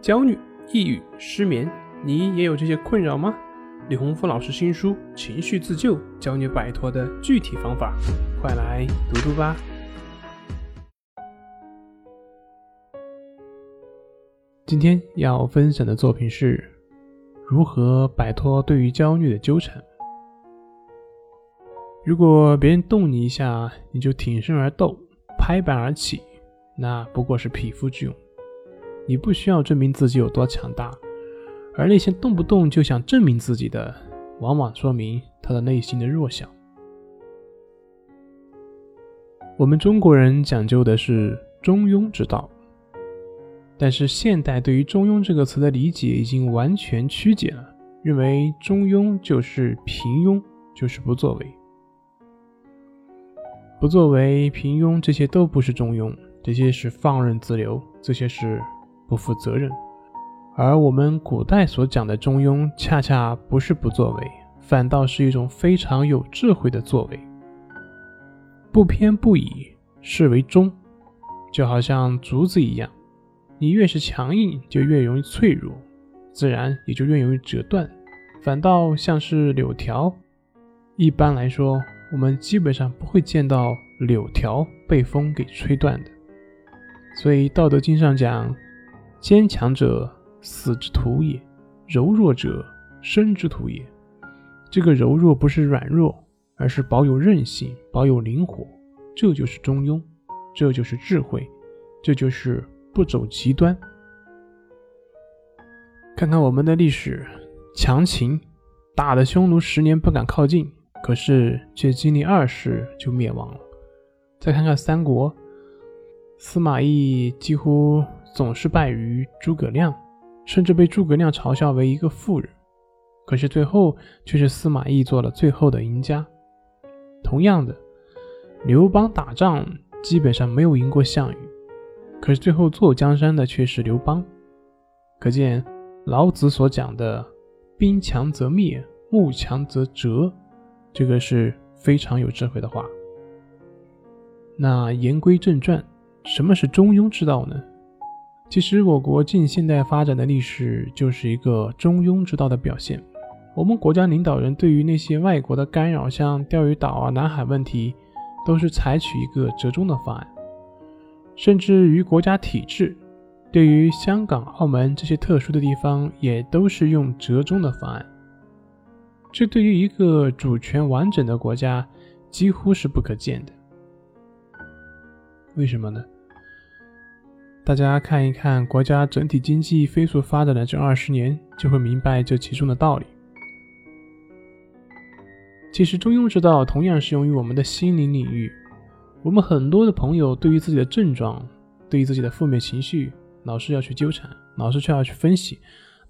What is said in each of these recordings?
焦虑、抑郁、失眠，你也有这些困扰吗？李洪福老师新书《情绪自救》教你摆脱的具体方法，快来读读吧。今天要分享的作品是如何摆脱对于焦虑的纠缠。如果别人动你一下，你就挺身而斗、拍板而起，那不过是匹夫之勇。你不需要证明自己有多强大，而那些动不动就想证明自己的，往往说明他的内心的弱小。我们中国人讲究的是中庸之道，但是现代对于中庸这个词的理解已经完全曲解了，认为中庸就是平庸，就是不作为。不作为、平庸，这些都不是中庸，这些是放任自流，这些是。不负责任，而我们古代所讲的中庸，恰恰不是不作为，反倒是一种非常有智慧的作为。不偏不倚，是为中，就好像竹子一样，你越是强硬，就越容易脆弱，自然也就越容易折断。反倒像是柳条，一般来说，我们基本上不会见到柳条被风给吹断的。所以《道德经》上讲。坚强者死之徒也，柔弱者生之徒也。这个柔弱不是软弱，而是保有韧性，保有灵活。这就是中庸，这就是智慧，这就是不走极端。看看我们的历史，强秦打的匈奴十年不敢靠近，可是却经历二世就灭亡了。再看看三国，司马懿几乎。总是败于诸葛亮，甚至被诸葛亮嘲笑为一个妇人。可是最后却是司马懿做了最后的赢家。同样的，刘邦打仗基本上没有赢过项羽，可是最后坐江山的却是刘邦。可见老子所讲的“兵强则灭，木强则折”，这个是非常有智慧的话。那言归正传，什么是中庸之道呢？其实，我国近现代发展的历史就是一个中庸之道的表现。我们国家领导人对于那些外国的干扰，像钓鱼岛啊、南海问题，都是采取一个折中的方案；甚至于国家体制，对于香港、澳门这些特殊的地方，也都是用折中的方案。这对于一个主权完整的国家，几乎是不可见的。为什么呢？大家看一看国家整体经济飞速发展的这二十年，就会明白这其中的道理。其实中庸之道同样适用于我们的心灵领域。我们很多的朋友对于自己的症状，对于自己的负面情绪，老是要去纠缠，老是却要去分析，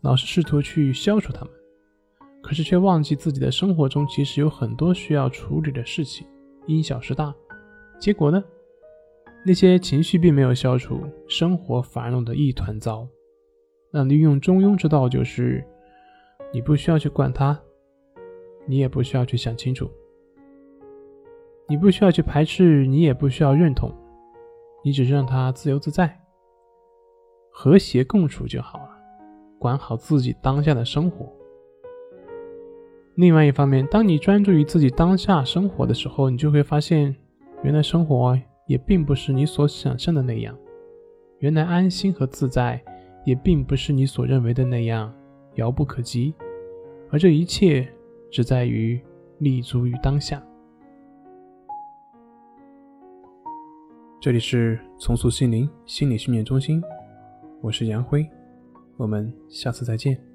老是试图去消除它们，可是却忘记自己的生活中其实有很多需要处理的事情，因小失大，结果呢？那些情绪并没有消除，生活反而弄得一团糟。那利用中庸之道，就是你不需要去管它，你也不需要去想清楚，你不需要去排斥，你也不需要认同，你只是让它自由自在、和谐共处就好了。管好自己当下的生活。另外一方面，当你专注于自己当下生活的时候，你就会发现，原来生活。也并不是你所想象的那样，原来安心和自在也并不是你所认为的那样遥不可及，而这一切只在于立足于当下。这里是重塑心灵心理训练中心，我是杨辉，我们下次再见。